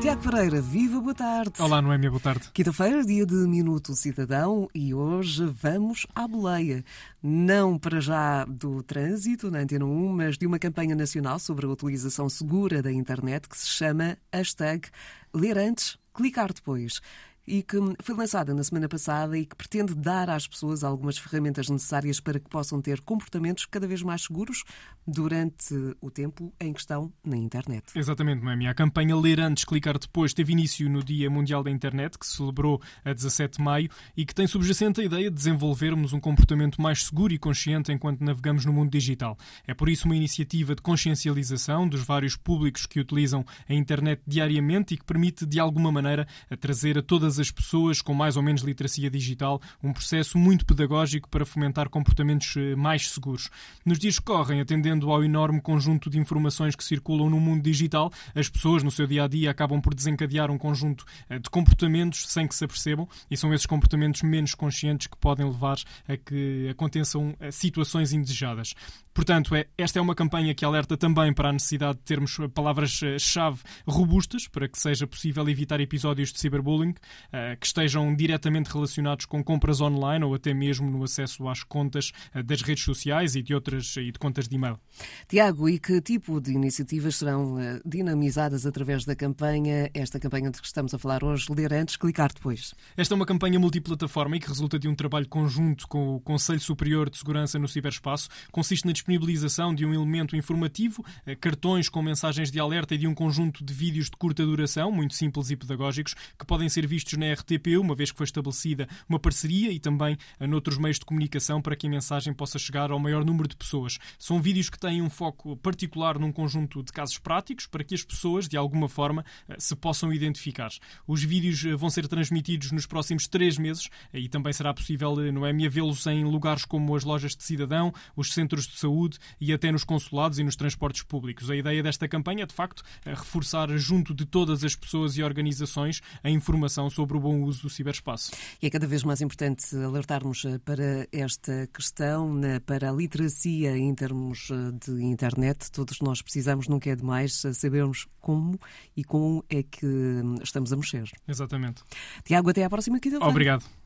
Tiago Pereira, viva, boa tarde. Olá, Noémia, boa tarde. Quinta-feira, dia de Minuto Cidadão e hoje vamos à boleia. Não para já do trânsito na Antena 1, mas de uma campanha nacional sobre a utilização segura da internet que se chama hashtag Ler Antes, Clicar Depois e que foi lançada na semana passada e que pretende dar às pessoas algumas ferramentas necessárias para que possam ter comportamentos cada vez mais seguros durante o tempo em que estão na internet. Exatamente, Noemi. A campanha Ler Antes, Clicar Depois teve início no Dia Mundial da Internet, que se celebrou a 17 de maio e que tem subjacente a ideia de desenvolvermos um comportamento mais seguro e consciente enquanto navegamos no mundo digital. É por isso uma iniciativa de consciencialização dos vários públicos que utilizam a internet diariamente e que permite, de alguma maneira, a trazer a todas todas as pessoas com mais ou menos literacia digital, um processo muito pedagógico para fomentar comportamentos eh, mais seguros. Nos dias que correm, atendendo ao enorme conjunto de informações que circulam no mundo digital, as pessoas no seu dia a dia acabam por desencadear um conjunto eh, de comportamentos sem que se apercebam, e são esses comportamentos menos conscientes que podem levar a que aconteçam eh, situações indesejadas. Portanto, é, esta é uma campanha que alerta também para a necessidade de termos palavras-chave robustas para que seja possível evitar episódios de ciberbullying, uh, que estejam diretamente relacionados com compras online ou até mesmo no acesso às contas uh, das redes sociais e de outras e de contas de e-mail. Tiago, e que tipo de iniciativas serão uh, dinamizadas através da campanha, esta campanha de que estamos a falar hoje, ler antes, clicar depois? Esta é uma campanha multiplataforma e que resulta de um trabalho conjunto com o Conselho Superior de Segurança no Ciberespaço. Consiste na disponibilização de um elemento informativo, cartões com mensagens de alerta e de um conjunto de vídeos de curta duração, muito simples e pedagógicos, que podem ser vistos na RTP, uma vez que foi estabelecida uma parceria e também noutros meios de comunicação para que a mensagem possa chegar ao maior número de pessoas. São vídeos que têm um foco particular num conjunto de casos práticos para que as pessoas, de alguma forma, eh, se possam identificar. Os vídeos eh, vão ser transmitidos nos próximos três meses e também será possível, eh, no EMIA, vê-los em lugares como as lojas de cidadão, os centros de saúde e até nos consulados e nos transportes públicos. A ideia desta campanha é, de facto, reforçar junto de todas as pessoas e organizações a informação sobre o bom uso do ciberespaço. E é cada vez mais importante alertarmos eh, para esta questão, para a literacia em termos eh, de internet. Todos nós precisamos, nunca é demais, eh, sabermos como e como é que hum, estamos a mexer. Exatamente. Tiago, até à próxima quinta-feira. Obrigado.